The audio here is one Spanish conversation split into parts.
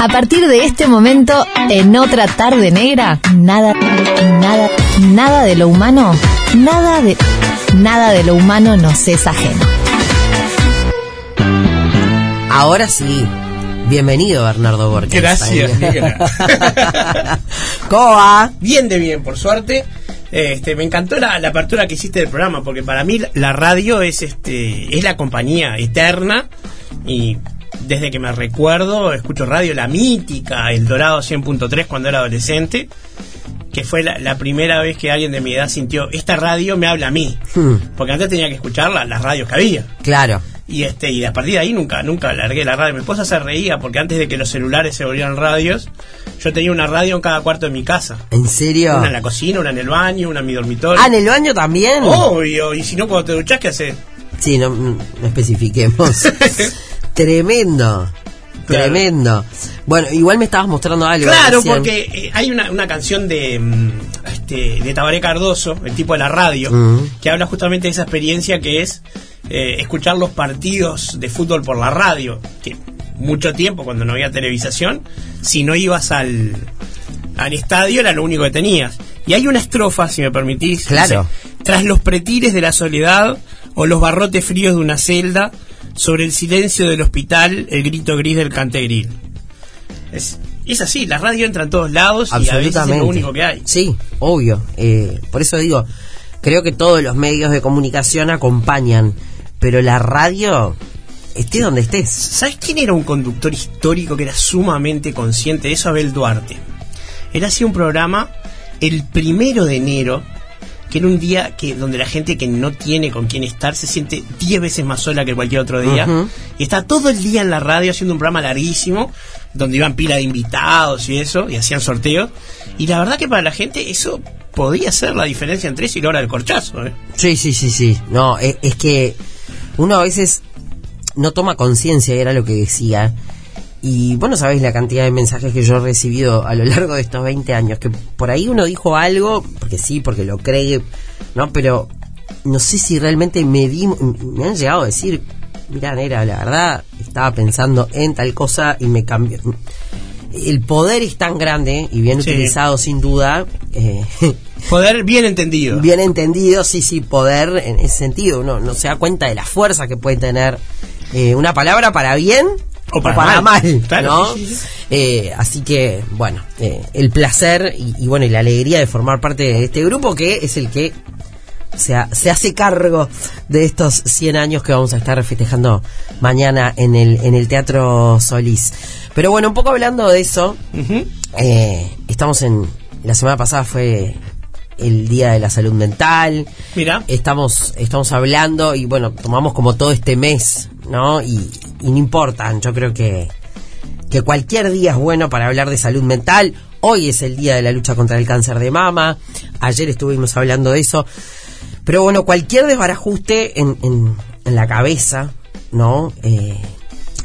A partir de este momento, en otra tarde negra, nada, nada, nada de lo humano, nada de, nada de lo humano nos es ajeno. Ahora sí. Bienvenido, Bernardo Borges. Gracias, ¿Cómo va? Bien de bien, por suerte. Este, me encantó la, la, apertura que hiciste del programa, porque para mí la radio es este es la compañía eterna y desde que me recuerdo escucho radio, la mítica, el Dorado 100.3 cuando era adolescente, que fue la, la, primera vez que alguien de mi edad sintió, esta radio me habla a mí, hmm. porque antes tenía que escuchar las radios que había. Claro. Y este y a partir de ahí nunca nunca largué la radio. Mi esposa se reía porque antes de que los celulares se volvieran radios, yo tenía una radio en cada cuarto de mi casa. ¿En serio? Una en la cocina, una en el baño, una en mi dormitorio. Ah, en el baño también. Obvio, y si no cuando te duchas, ¿qué haces? Sí, no, no especifiquemos. Tremendo. Tremendo. Bueno, igual me estabas mostrando algo. Claro, porque eh, hay una, una canción de, mm, este, de Tabaré Cardoso, el tipo de la radio, Mm. que habla justamente de esa experiencia que es eh, escuchar los partidos de fútbol por la radio. Que mucho tiempo, cuando no había televisación, si no ibas al, al estadio era lo único que tenías. Y hay una estrofa, si me permitís. Claro. dice, Tras los pretires de la soledad o los barrotes fríos de una celda, sobre el silencio del hospital, el grito gris del cantegril. Es, es así, la radio entra en todos lados y a veces es lo único que hay. Sí, obvio. Eh, por eso digo, creo que todos los medios de comunicación acompañan, pero la radio, esté donde estés. ¿Sabes quién era un conductor histórico que era sumamente consciente de eso? Abel Duarte. Él hacía un programa el primero de enero, que era un día que donde la gente que no tiene con quién estar se siente 10 veces más sola que cualquier otro día. Y está todo el día en la radio haciendo un programa larguísimo, donde iban pila de invitados y eso, y hacían sorteos. Y la verdad que para la gente eso podía ser la diferencia entre eso y la hora del corchazo. ¿eh? Sí, sí, sí, sí. No, es, es que uno a veces no toma conciencia, era lo que decía. Y bueno, sabéis la cantidad de mensajes que yo he recibido a lo largo de estos 20 años, que por ahí uno dijo algo, porque sí, porque lo cree, ¿no? Pero no sé si realmente me di, me han llegado a decir, mira, Nera, la verdad, estaba pensando en tal cosa y me cambió. El poder es tan grande y bien Sí. utilizado sin duda. eh, Poder bien entendido. Bien entendido, sí, sí, poder en ese sentido. Uno no se da cuenta de la fuerza que puede tener eh, una palabra para bien O para mal, mal. Claro, ¿no? sí, sí, sí. Eh, así que, bueno, eh, el placer y, y, bueno, y la alegría de formar parte de este grupo que es el que se, ha- se hace cargo de estos 100 años que vamos a estar festejando mañana en el, en el Teatro Solís. Pero bueno, un poco hablando de eso, eh, estamos en. La semana pasada fue el Día de la Salud Mental. Mira. Estamos, estamos hablando y bueno, tomamos como todo este mes, ¿no? Y, y no importa, yo creo que, que cualquier día es bueno para hablar de salud mental. Hoy es el Día de la Lucha contra el Cáncer de Mama. Ayer estuvimos hablando de eso. Pero bueno, cualquier desbarajuste en, en, en la cabeza, ¿no? Eh,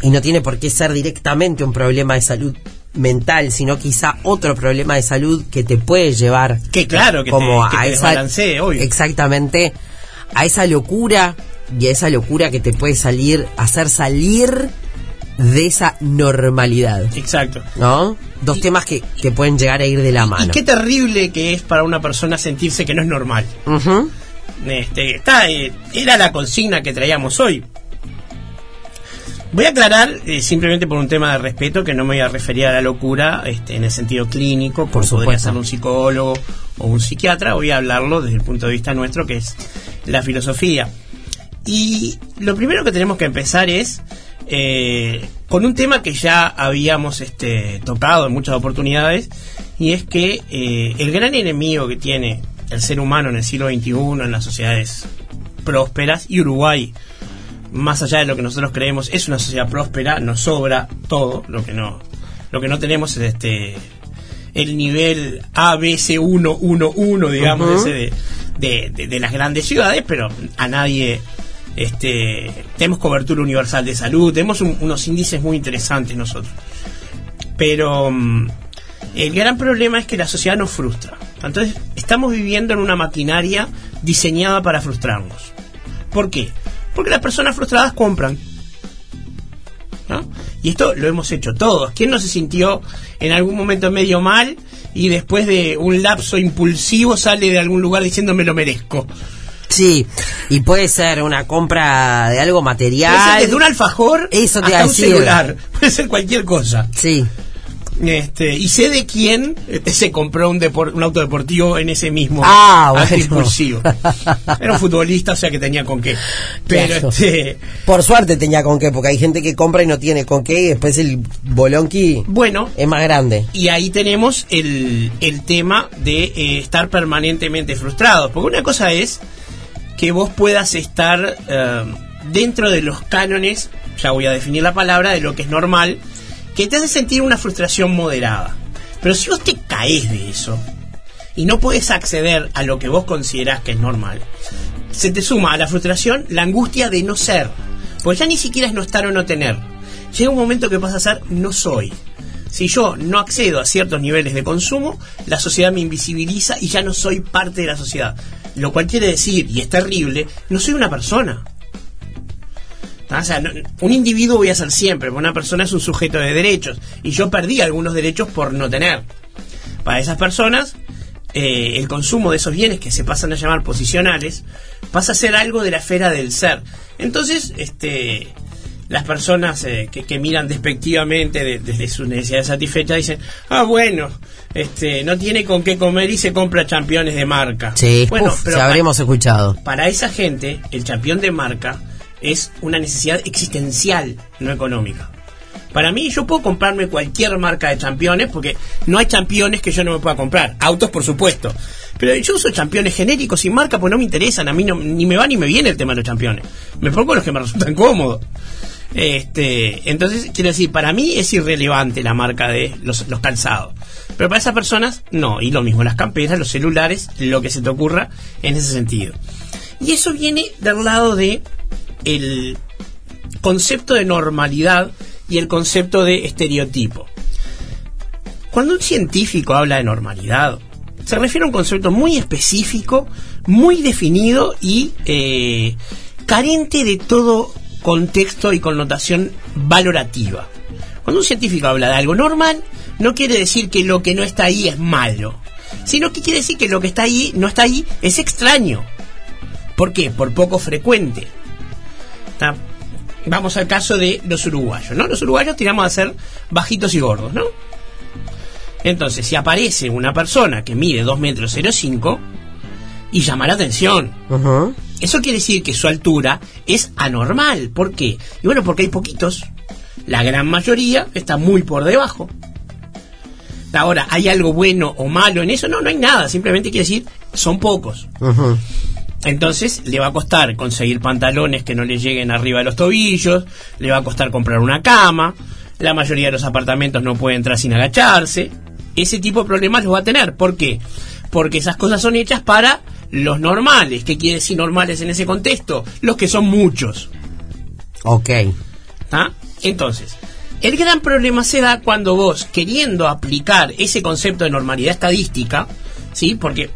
y no tiene por qué ser directamente un problema de salud mental, sino quizá otro problema de salud que te puede llevar Que claro, que como te, que a esa obvio. exactamente a esa locura y a esa locura que te puede salir hacer salir de esa normalidad Exacto. ¿no? dos Y- temas que, que pueden llegar a ir de la Y mano qué terrible que es para una persona sentirse que no es normal. Este, está, eh, era la consigna que traíamos hoy. Voy a aclarar, eh, simplemente por un tema de respeto, que no me voy a referir a la locura este, en el sentido clínico, Por por podría ser un psicólogo o un psiquiatra, voy a hablarlo desde el punto de vista nuestro, que es la filosofía. Y lo primero que tenemos que empezar es eh, con un tema que ya habíamos este, tocado en muchas oportunidades, y es que eh, el gran enemigo que tiene el ser humano en el siglo XXI, en las sociedades prósperas, y Uruguay, más allá de lo que nosotros creemos, es una sociedad próspera, nos sobra todo, lo que no, lo que no tenemos es este el nivel ABC111, digamos, Ujú. ese de, de, de- de las grandes ciudades, pero a nadie este tenemos cobertura universal de salud, tenemos un- unos índices muy interesantes nosotros. Pero mm, el gran problema es que la sociedad nos frustra. Entonces, estamos viviendo en una maquinaria diseñada para frustrarnos. ¿Por qué? Porque las personas frustradas compran. ¿no? Y esto lo hemos hecho todos. ¿Quién no se sintió en algún momento medio mal y después de un lapso impulsivo sale de algún lugar diciendo me lo merezco? Sí, y puede ser una compra de algo material. Puede ser desde un alfajor Eso te hasta a un decir. celular. Puede ser cualquier cosa. Sí, Este, y sé de quién este, se compró un, depor- un auto deportivo en ese mismo Ah, bueno. Era un futbolista, o sea que tenía con qué. Pero Claro. este, Por suerte tenía con qué, porque hay gente que compra y no tiene con qué y después el bolonqui bueno, es más grande. y ahí tenemos el, el tema de eh, estar permanentemente frustrados. Porque una cosa es que vos puedas estar eh, dentro de los cánones, ya voy a definir la palabra, de lo que es normal, que te hace sentir una frustración moderada. Pero si vos te caes de eso y no puedes acceder a lo que vos considerás que es normal, se te suma a la frustración la angustia de no ser. Porque ya ni siquiera es no estar o no tener. Llega un momento que pasa a ser no soy. Si yo no accedo a ciertos niveles de consumo, la sociedad me invisibiliza y ya no soy parte de la sociedad. Lo cual quiere decir, y es terrible, no soy una persona. Ah, O sea, no- un individuo voy a ser siempre, porque una persona es un sujeto de derechos y yo perdí algunos derechos por no tener. Para esas personas, eh, el consumo de esos bienes que se pasan a llamar posicionales pasa a ser algo de la esfera del ser. Entonces, este, las personas eh, que, que miran despectivamente de- desde sus necesidades satisfechas dicen, ah, bueno, este, no tiene con qué comer y se compra championes de marca. Sí, bueno, uf, pero ya habremos escuchado. para esa gente, el campeón de marca es una necesidad existencial, no económica. Para mí, yo puedo comprarme cualquier marca de championes porque no hay championes que yo no me pueda comprar. Autos, por supuesto. Pero yo uso championes genéricos sin marca porque no me interesan. A mí no, ni me va ni me viene el tema de los championes. Me pongo los que me resultan cómodos. Este, entonces, quiero decir, para mí es irrelevante la marca de los, los calzados. Pero para esas personas, no. Y lo mismo, las camperas, los celulares, lo que se te ocurra en ese sentido. Y eso viene del lado de el concepto de normalidad y el concepto de estereotipo. Cuando un científico habla de normalidad, se refiere a un concepto muy específico, muy definido y eh, carente de todo contexto y connotación valorativa. Cuando un científico habla de algo normal, no quiere decir que lo que no está ahí es malo, sino que quiere decir que lo que está ahí no está ahí es extraño. ¿Por qué? Por poco frecuente. Vamos al caso de los uruguayos, ¿no? Los uruguayos tiramos a ser bajitos y gordos, ¿no? Entonces, si aparece una persona que mide 2 metros 05 y llama la atención. Eso quiere decir que su altura es anormal. ¿Por qué? Y bueno, porque hay poquitos. La gran mayoría está muy por debajo. Ahora, ¿hay algo bueno o malo en eso? No, no hay nada. Simplemente quiere decir, son pocos. Entonces le va a costar conseguir pantalones que no le lleguen arriba de los tobillos, le va a costar comprar una cama, la mayoría de los apartamentos no puede entrar sin agacharse. Ese tipo de problemas los va a tener. ¿Por qué? Porque esas cosas son hechas para los normales. ¿Qué quiere decir normales en ese contexto? Los que son muchos. Ok. Entonces, el gran problema se da cuando vos, queriendo aplicar ese concepto de normalidad estadística, ¿sí? Porque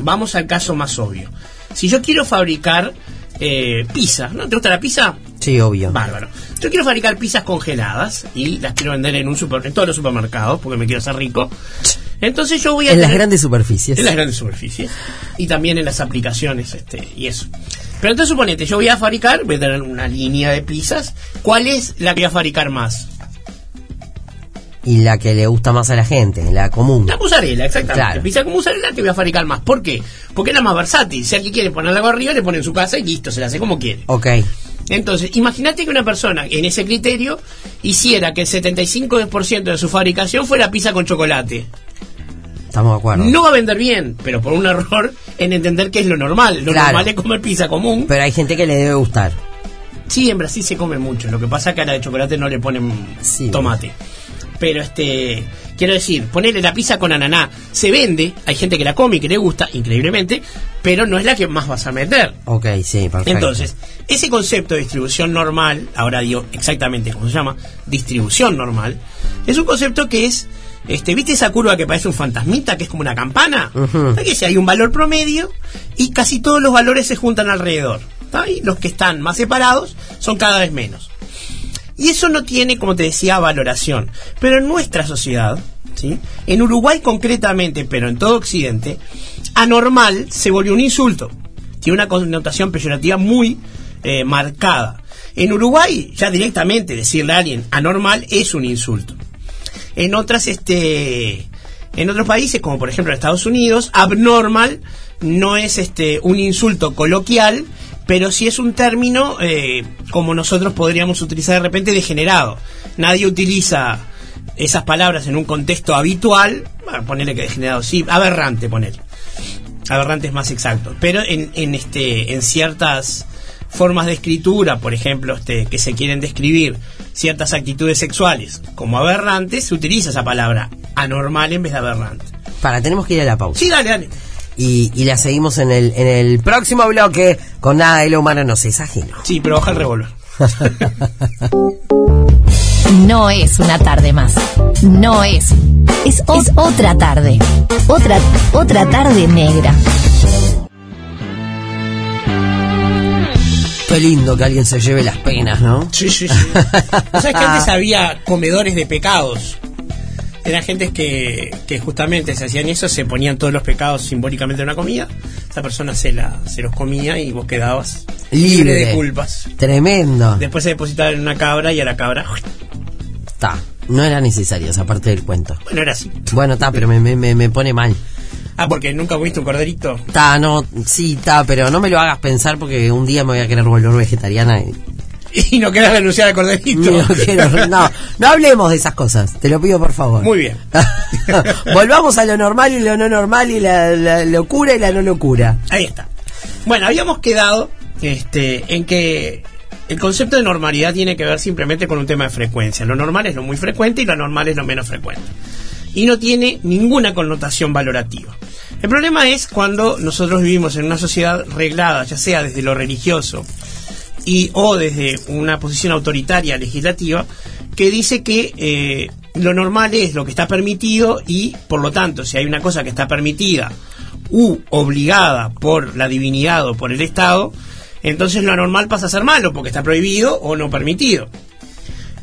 vamos al caso más obvio. Si yo quiero fabricar eh, pizza, ¿no? ¿Te gusta la pizza? Sí, obvio. Bárbaro. Yo quiero fabricar pizzas congeladas y las quiero vender en un super, en todos los supermercados porque me quiero hacer rico. Entonces yo voy a En las grandes superficies. en las grandes superficies y también en las aplicaciones este y eso. Pero entonces suponete, yo voy a fabricar, voy a tener una línea de pizzas. ¿Cuál es la que voy a fabricar más? Y la que le gusta más a la gente, la común. La mozzarella, exactamente. Claro. Pizza con mozzarella que voy a fabricar más. ¿Por qué? Porque es la más versátil. Si alguien quiere poner algo arriba, le pone en su casa y listo, se la hace como quiere. Ok. Entonces, imagínate que una persona en ese criterio hiciera que el 75% de su fabricación fuera pizza con chocolate. Estamos de acuerdo. No va a vender bien, pero por un error en entender que es lo normal. Lo Claro. normal es comer pizza común. Pero hay gente que le debe gustar. Sí, en Brasil se come mucho. Lo que pasa es que a la de chocolate no le ponen Sí. tomate. Pero este, quiero decir, ponerle la pizza con ananá se vende, hay gente que la come y que le gusta, increíblemente, pero no es la que más vas a meter. Ok, sí, perfecto. Entonces, ese concepto de distribución normal, ahora digo exactamente cómo se llama, distribución normal, es un concepto que es, este, ¿viste esa curva que parece un fantasmita, que es como una campana? ¿Sabes que si hay un valor promedio y casi todos los valores se juntan alrededor? ¿tá? Y los que están más separados son cada vez menos. Y eso no tiene, como te decía, valoración. Pero en nuestra sociedad, ¿sí? en Uruguay concretamente, pero en todo Occidente, anormal se volvió un insulto. Tiene una connotación peyorativa muy eh, marcada. En Uruguay, ya directamente decirle a alguien anormal es un insulto. En otras, este, en otros países, como por ejemplo Estados Unidos, abnormal no es este un insulto coloquial, pero sí es un término eh, como nosotros podríamos utilizar de repente degenerado. Nadie utiliza esas palabras en un contexto habitual, bueno, ponerle que degenerado, sí, aberrante, poner. Aberrante es más exacto. Pero en, en, este, en ciertas formas de escritura, por ejemplo, este, que se quieren describir ciertas actitudes sexuales como aberrantes, se utiliza esa palabra anormal en vez de aberrante. Para, tenemos que ir a la pausa. Sí, dale, dale. Y, y la seguimos en el, en el próximo bloque con nada de lo humano nos es ajeno. Sí, pero baja el revólver. No es una tarde más. No es. Es, es otra tarde. Otra, otra tarde negra. Qué lindo que alguien se lleve las penas, ¿no? Sí, sí, sí. ¿Sabes que antes había comedores de pecados? Eran gentes que, que justamente se hacían eso, se ponían todos los pecados simbólicamente en una comida, esa persona se, la, se los comía y vos quedabas libre, de culpas. Tremendo. Después se depositaba en una cabra y a la cabra, Está. No era necesaria esa parte del cuento. bueno, era así. Bueno, está, pero me, me- me pone mal. Ah, porque nunca viste un corderito. Está, no, sí, está, pero no me lo hagas pensar porque un día me voy a querer volver vegetariana y Y no querés renunciar al corderito. no, quiero- no, no hablemos de esas cosas, te lo pido por favor. Muy bien. Volvamos a lo normal y lo no normal y la, la locura y la no locura. Ahí está. Bueno, habíamos quedado este, en que el concepto de normalidad tiene que ver simplemente con un tema de frecuencia. Lo normal es lo muy frecuente y lo anormal es lo menos frecuente. Y no tiene ninguna connotación valorativa. El problema es cuando nosotros vivimos en una sociedad reglada, ya sea desde lo religioso y o desde una posición autoritaria legislativa, que dice que eh, lo normal es lo que está permitido y, por lo tanto, si hay una cosa que está permitida u obligada por la divinidad o por el Estado, entonces lo anormal pasa a ser malo porque está prohibido o no permitido.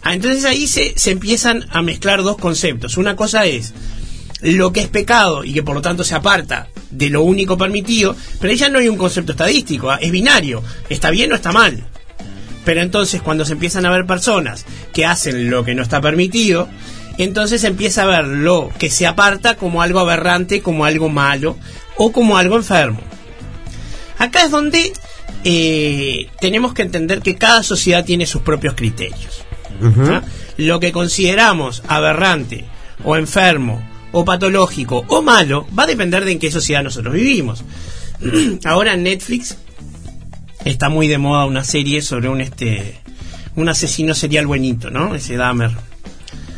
Ah, Entonces ahí se, empiezan a mezclar dos conceptos. Una cosa es lo que es pecado y que por lo tanto se aparta de lo único permitido, pero ahí ya no hay un concepto estadístico, ¿ah? es binario, está bien o está mal. Pero entonces cuando se empiezan a ver personas que hacen lo que no está permitido, entonces se empieza a ver lo que se aparta como algo aberrante, como algo malo o como algo enfermo. Acá es donde eh, tenemos que entender que cada sociedad tiene sus propios criterios. ¿Ah? Lo que consideramos aberrante o enfermo o patológico o malo va a depender de en qué sociedad nosotros vivimos. Ahora en Netflix está muy de moda una serie sobre un este un asesino serial buenito, ¿no? Ese Dahmer.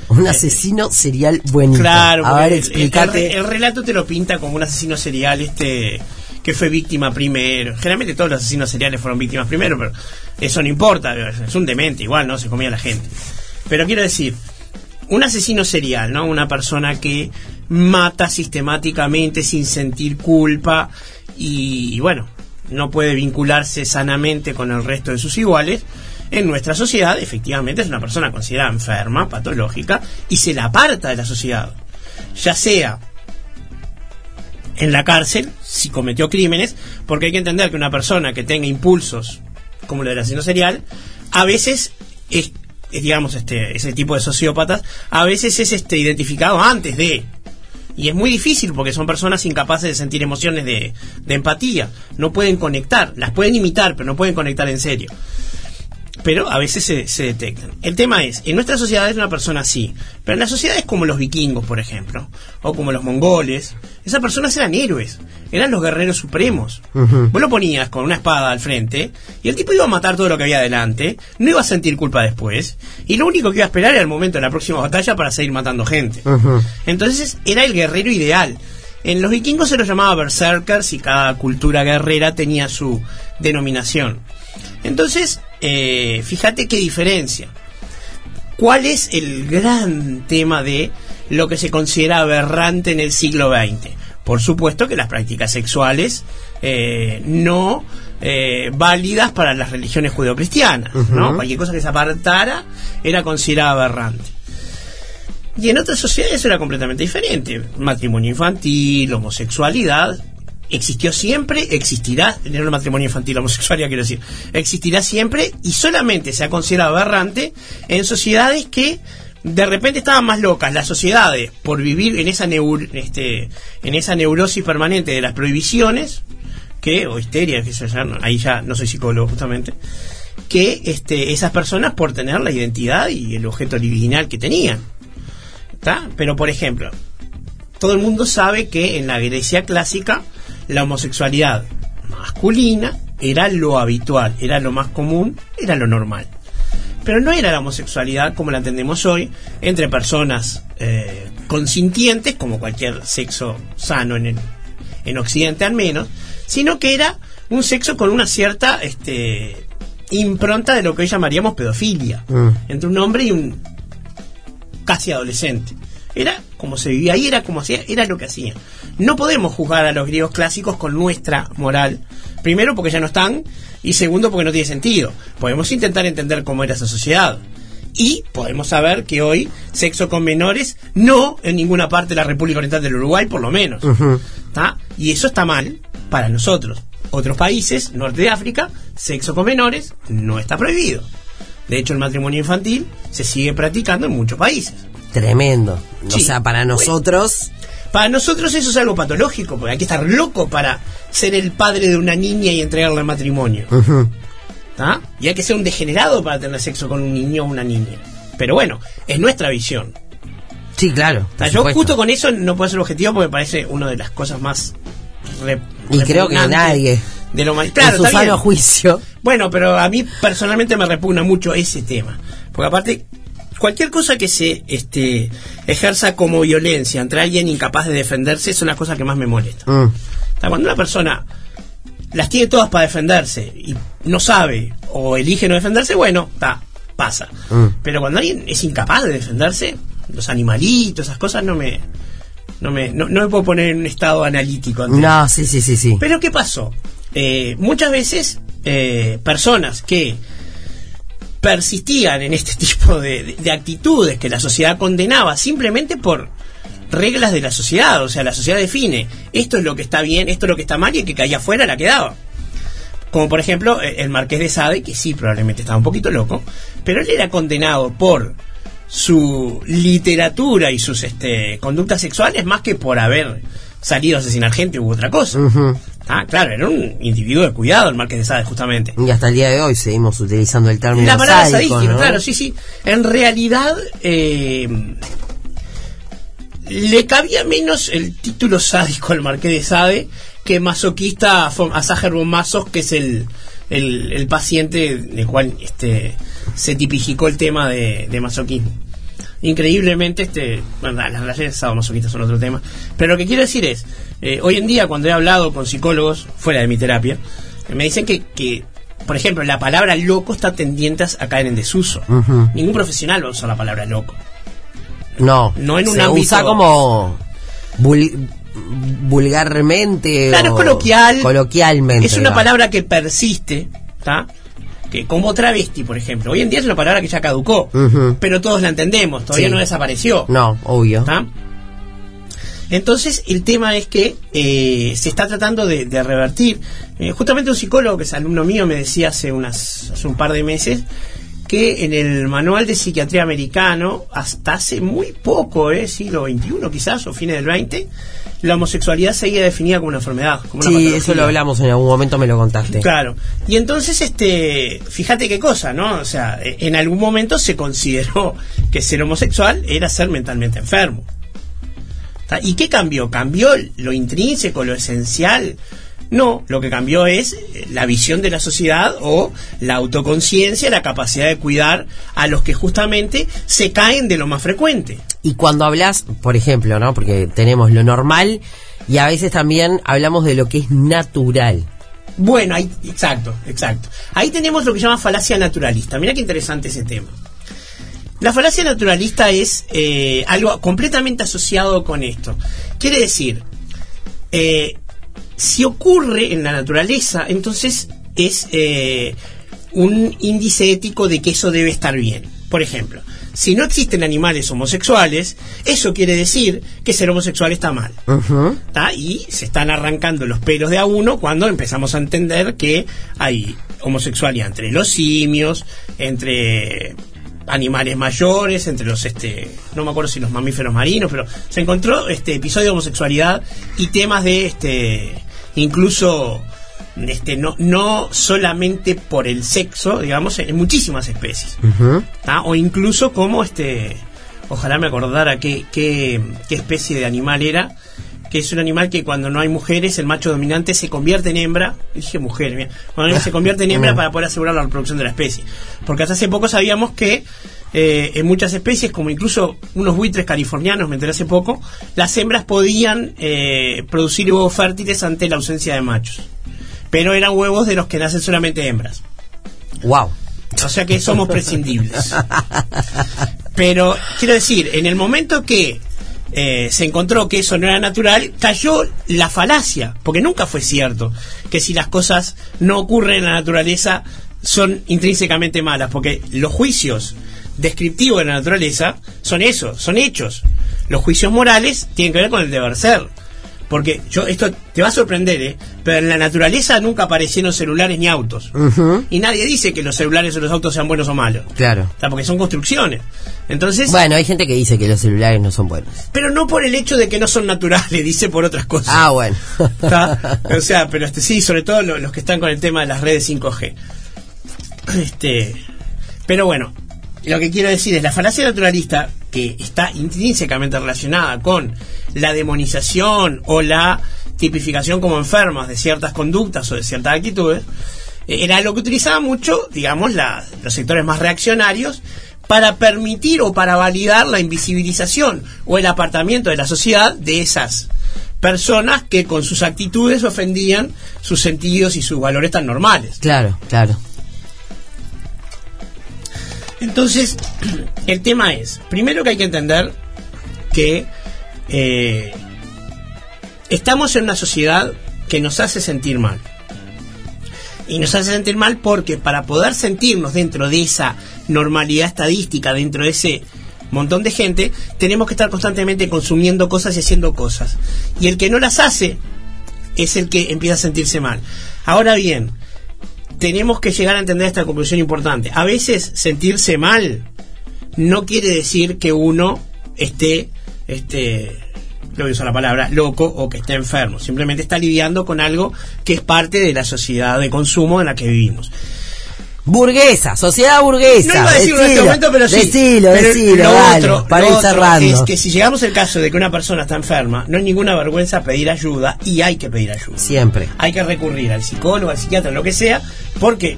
Un asesino serial buenito. Claro, a ver, el- explícate. El, el relato te lo pinta como un asesino serial este que fue víctima primero. Generalmente todos los asesinos seriales fueron víctimas primero, pero eso no importa, es un demente igual, ¿no? Se comía la gente. Pero quiero decir, un asesino serial, ¿no? Una persona que mata sistemáticamente sin sentir culpa y bueno, no puede vincularse sanamente con el resto de sus iguales. En nuestra sociedad, efectivamente, es una persona considerada enferma, patológica, y se la aparta de la sociedad. Ya sea en la cárcel, si cometió crímenes, porque hay que entender que una persona que tenga impulsos, como lo del asesino serial, a veces es, es, digamos, este, ese tipo de sociópatas, a veces es este identificado antes de. Y es muy difícil porque son personas incapaces de sentir emociones de, de empatía. No pueden conectar, las pueden imitar, pero no pueden conectar en serio pero a veces se, se detectan. El tema es, en nuestra sociedad es una persona así, pero en las sociedades como los vikingos, por ejemplo, o como los mongoles, esas personas eran héroes, eran los guerreros supremos. Vos lo ponías con una espada al frente y el tipo iba a matar todo lo que había adelante, no iba a sentir culpa después, y lo único que iba a esperar era el momento de la próxima batalla para seguir matando gente. Entonces era el guerrero ideal. En los vikingos se los llamaba berserkers y cada cultura guerrera tenía su denominación. Entonces, eh, fíjate qué diferencia. ¿Cuál es el gran tema de lo que se considera aberrante en el siglo XX? Por supuesto que las prácticas sexuales eh, no eh, válidas para las religiones judeocristianas, ¿no? Cualquier cosa que se apartara era considerada aberrante. Y en otras sociedades era completamente diferente. Matrimonio infantil, homosexualidad, existió siempre, existirá, en el matrimonio infantil, homosexualidad quiero decir, existirá siempre y solamente se ha considerado aberrante en sociedades que de repente estaban más locas las sociedades por vivir en esa este, en esa neurosis permanente de las prohibiciones que o histeria que se ahí ya no soy psicólogo justamente que este, esas personas por tener la identidad y el objeto original que tenían ¿está? pero por ejemplo todo el mundo sabe que en la Grecia clásica la homosexualidad masculina era lo habitual, era lo más común, era lo normal. Pero no era la homosexualidad como la entendemos hoy entre personas eh, consintientes, como cualquier sexo sano en, en Occidente al menos, sino que era un sexo con una cierta este, impronta de lo que hoy llamaríamos pedofilia, mm. entre un hombre y un casi adolescente. Era como se vivía ahí, era como hacía, era lo que hacía. No podemos juzgar a los griegos clásicos con nuestra moral. Primero porque ya no están y segundo porque no tiene sentido. Podemos intentar entender cómo era esa sociedad. Y podemos saber que hoy sexo con menores no en ninguna parte de la República Oriental del Uruguay, por lo menos. Y eso está mal para nosotros. Otros países, norte de África, sexo con menores no está prohibido. De hecho, el matrimonio infantil se sigue practicando en muchos países. Tremendo. o sea, para nosotros... Para nosotros eso es algo patológico, porque hay que estar loco para ser el padre de una niña y entregarle al matrimonio. Y hay que ser un degenerado para tener sexo con un niño o una niña. Pero bueno, es nuestra visión. Sí, claro. yo justo con eso no puedo ser objetivo porque me parece una de las cosas más... y creo que nadie. De lo más... Claro, su juicio. Bueno, pero a mí personalmente me repugna mucho ese tema. Porque aparte, cualquier cosa que se este, ejerza como violencia entre alguien incapaz de defenderse es una cosa que más me molesta. Mm. cuando una persona las tiene todas para defenderse y no sabe o elige no defenderse, bueno, está, pasa. Mm. Pero cuando alguien es incapaz de defenderse, los animalitos, esas cosas no me... No me, no, me puedo poner en un estado analítico. no, sí, sí, sí, sí. Pero ¿qué pasó? Eh, muchas veces eh, personas que persistían en este tipo de, actitudes que la sociedad condenaba simplemente por reglas de la sociedad, o sea, la sociedad define esto es lo que está bien, esto es lo que está mal y el que caía afuera la quedaba. Como por ejemplo eh, el marqués de Sade, que sí, probablemente estaba un poquito loco, pero él era condenado por su literatura y sus este, conductas sexuales más que por haber salido a asesinar gente u otra cosa. Ah, claro, era un individuo de cuidado el Marqués de Sade, justamente. Y hasta el día de hoy seguimos utilizando el término La palabra sádico, claro, sí, sí. En realidad, eh, le cabía menos el título sádico al Marqués de Sade que masoquista a Sager von Masos, que es el, el, paciente del cual este, se tipificó el tema de, de masoquismo increíblemente, este, bueno, las relaciones sadomasoquistas son otro tema, pero lo que quiero decir es, eh, hoy en día cuando he hablado con psicólogos fuera de mi terapia, me dicen que, que por ejemplo, la palabra loco está tendiente a caer en desuso. Ningún profesional va a usar la palabra loco. No, no en un se usa como vulgarmente claro, coloquial coloquialmente es una palabra que persiste ¿está? Que como travesti, por ejemplo. Hoy en día es una palabra que ya caducó, pero todos la entendemos, todavía no desapareció. No, obvio. Entonces, el tema es que eh, se está tratando de, revertir. Eh, justamente un psicólogo que es alumno mío me decía hace, unas, hace un par de meses que en el manual de psiquiatría americano, hasta hace muy poco, eh, siglo XXI quizás, o fines del XX, la homosexualidad seguía definida como una enfermedad. Como sí, eso lo hablamos en algún momento, me lo contaste. Claro. Y entonces, este, fíjate qué cosa, ¿no? O sea, en algún momento se consideró que ser homosexual era ser mentalmente enfermo. ¿Y qué cambió? ¿Cambió lo intrínseco, lo esencial? No, lo que cambió es eh, la visión de la sociedad o la autoconciencia, la capacidad de cuidar a los que justamente se caen de lo más frecuente. Y cuando hablas, por ejemplo, ¿no? Porque tenemos lo normal y a veces también hablamos de lo que es natural. Bueno, ahí, exacto, exacto. Ahí tenemos lo que se llama falacia naturalista. Mira qué interesante ese tema. La falacia naturalista es eh, algo completamente asociado con esto. Quiere decir, eh, si ocurre en la naturaleza, entonces es eh, un índice ético de que eso debe estar bien. Por ejemplo, si no existen animales homosexuales, eso quiere decir que ser homosexual está mal. ¿tá? Y se están arrancando los pelos de a uno cuando empezamos a entender que hay homosexualidad entre los simios, entre animales mayores, entre los este, no me acuerdo si los mamíferos marinos, pero se encontró este episodio de homosexualidad y temas de este incluso este no no solamente por el sexo, digamos, en muchísimas especies. ¿tá? O incluso como este ojalá me acordara qué, qué, qué especie de animal era que es un animal que cuando no hay mujeres, el macho dominante se convierte en hembra. Dije mujer, mira, cuando se convierte en hembra para poder asegurar la reproducción de la especie. Porque hasta hace poco sabíamos que eh, en muchas especies, como incluso unos buitres californianos, me enteré hace poco, las hembras podían eh, producir huevos fértiles ante la ausencia de machos. Pero eran huevos de los que nacen solamente hembras. Wow. O sea que somos prescindibles. Pero quiero decir, en el momento que eh, se encontró que eso no era natural, cayó la falacia, porque nunca fue cierto que si las cosas no ocurren en la naturaleza son intrínsecamente malas, porque los juicios descriptivos de la naturaleza son eso, son hechos. Los juicios morales tienen que ver con el deber ser. Porque yo esto te va a sorprender, ¿eh? pero en la naturaleza nunca aparecieron celulares ni autos. Y nadie dice que los celulares o los autos sean buenos o malos. Claro. porque son construcciones. Entonces, bueno, hay gente que dice que los celulares no son buenos. Pero no por el hecho de que no son naturales, dice por otras cosas. Ah, bueno. O sea, pero este sí, sobre todo los, los que están con el tema de las redes 5G. Este, pero bueno, lo que quiero decir es la falacia naturalista que está intrínsecamente relacionada con la demonización o la tipificación como enfermas de ciertas conductas o de ciertas actitudes, eh, era lo que utilizaba mucho, digamos, los sectores más reaccionarios para permitir o para validar la invisibilización o el apartamiento de la sociedad de esas personas que con sus actitudes ofendían sus sentidos y sus valores tan normales. Claro, claro. Entonces, el tema es, primero que hay que entender que eh, estamos en una sociedad que nos hace sentir mal. Y nos hace sentir mal porque para poder sentirnos dentro de esa normalidad estadística, dentro de ese montón de gente, tenemos que estar constantemente consumiendo cosas y haciendo cosas. Y el que no las hace es el que empieza a sentirse mal. Ahora bien, tenemos que llegar a entender esta conclusión importante. A veces sentirse mal no quiere decir que uno esté, este, voy la palabra, loco o que esté enfermo. Simplemente está lidiando con algo que es parte de la sociedad de consumo en la que vivimos. Burguesa, sociedad burguesa. No iba a decirlo en este momento, pero sí. Decilo, decilo, lo dale, otro, para lo ir otro cerrando. es que si llegamos al caso de que una persona está enferma, no es ninguna vergüenza pedir ayuda y hay que pedir ayuda. Siempre. Hay que recurrir al psicólogo, al psiquiatra, lo que sea, porque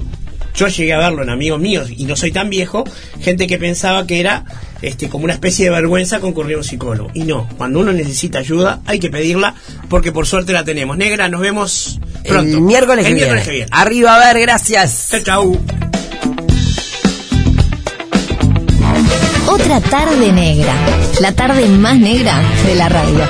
yo llegué a verlo en amigos míos y no soy tan viejo, gente que pensaba que era este como una especie de vergüenza concurrir a un psicólogo. Y no, cuando uno necesita ayuda hay que pedirla porque por suerte la tenemos. Negra, nos vemos pronto. El miércoles, El que, miércoles viene. que viene. Arriba, a ver, gracias. Chau, chau. Otra tarde negra. La tarde más negra de la radio.